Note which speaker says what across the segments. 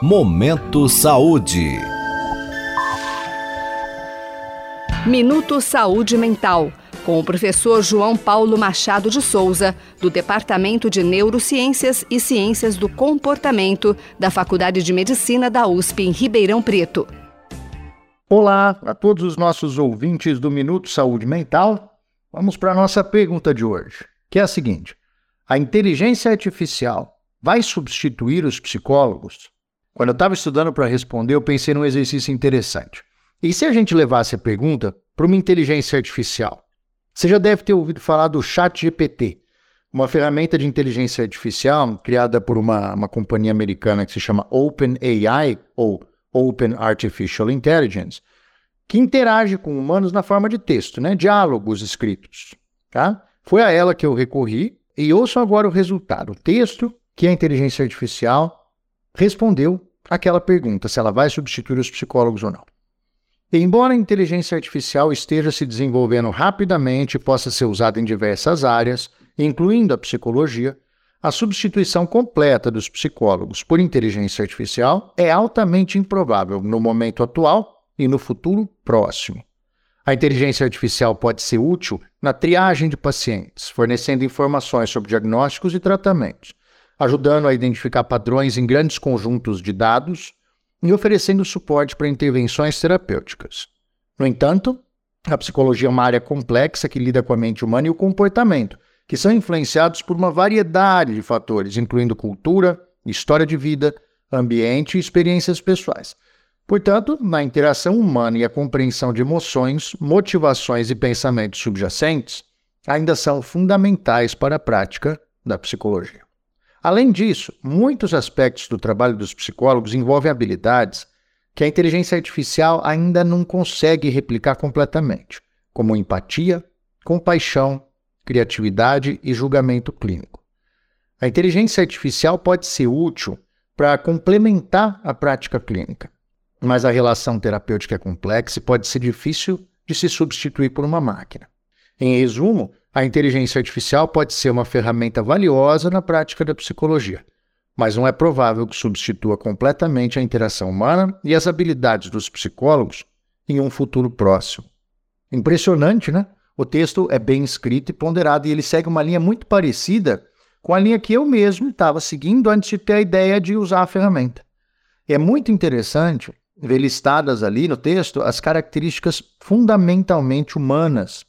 Speaker 1: Momento Saúde.
Speaker 2: Minuto Saúde Mental, com o professor João Paulo Machado de Souza, do Departamento de Neurociências e Ciências do Comportamento da Faculdade de Medicina da USP em Ribeirão Preto.
Speaker 3: Olá a todos os nossos ouvintes do Minuto Saúde Mental. Vamos para a nossa pergunta de hoje, que é a seguinte: a inteligência artificial vai substituir os psicólogos? Quando eu estava estudando para responder, eu pensei num exercício interessante. E se a gente levasse a pergunta para uma inteligência artificial? Você já deve ter ouvido falar do ChatGPT, uma ferramenta de inteligência artificial criada por uma, uma companhia americana que se chama OpenAI, ou Open Artificial Intelligence, que interage com humanos na forma de texto, né? diálogos escritos. Tá? Foi a ela que eu recorri e ouço agora o resultado. O texto que a inteligência artificial respondeu aquela pergunta, se ela vai substituir os psicólogos ou não. Embora a inteligência artificial esteja se desenvolvendo rapidamente e possa ser usada em diversas áreas, incluindo a psicologia, a substituição completa dos psicólogos por inteligência artificial é altamente improvável no momento atual e no futuro próximo. A inteligência artificial pode ser útil na triagem de pacientes, fornecendo informações sobre diagnósticos e tratamentos, ajudando a identificar padrões em grandes conjuntos de dados e oferecendo suporte para intervenções terapêuticas. No entanto, a psicologia é uma área complexa que lida com a mente humana e o comportamento, que são influenciados por uma variedade de fatores, incluindo cultura, história de vida, ambiente e experiências pessoais. Portanto, na interação humana e a compreensão de emoções, motivações e pensamentos subjacentes ainda são fundamentais para a prática da psicologia. Além disso, muitos aspectos do trabalho dos psicólogos envolvem habilidades que a inteligência artificial ainda não consegue replicar completamente, como empatia, compaixão, criatividade e julgamento clínico. A inteligência artificial pode ser útil para complementar a prática clínica, mas a relação terapêutica é complexa e pode ser difícil de se substituir por uma máquina. Em resumo, a inteligência artificial pode ser uma ferramenta valiosa na prática da psicologia, mas não é provável que substitua completamente a interação humana e as habilidades dos psicólogos em um futuro próximo. Impressionante, né? O texto é bem escrito e ponderado e ele segue uma linha muito parecida com a linha que eu mesmo estava seguindo antes de ter a ideia de usar a ferramenta. E é muito interessante ver listadas ali no texto as características fundamentalmente humanas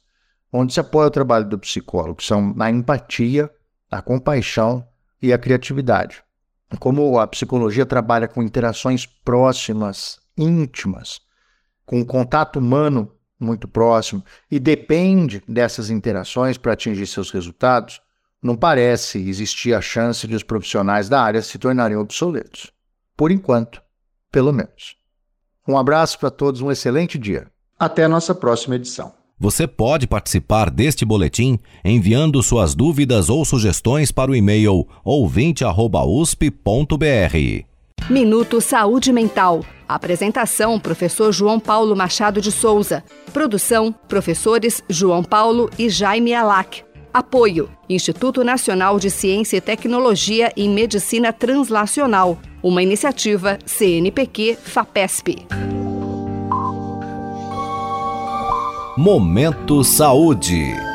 Speaker 3: onde se apoia o trabalho do psicólogo, são a empatia, a compaixão e a criatividade. Como a psicologia trabalha com interações próximas, íntimas, com contato humano muito próximo e depende dessas interações para atingir seus resultados, não parece existir a chance de os profissionais da área se tornarem obsoletos. Por enquanto, pelo menos. Um abraço para todos, um excelente dia. Até a nossa próxima edição.
Speaker 1: Você pode participar deste boletim enviando suas dúvidas ou sugestões para o e-mail ouvinte@usp.br.
Speaker 2: Minuto Saúde Mental. Apresentação: Professor João Paulo Machado de Souza. Produção: Professores João Paulo e Jaime Alac. Apoio: Instituto Nacional de Ciência e Tecnologia em Medicina Translacional. Uma iniciativa CNPq-FAPESP.
Speaker 1: Momento Saúde.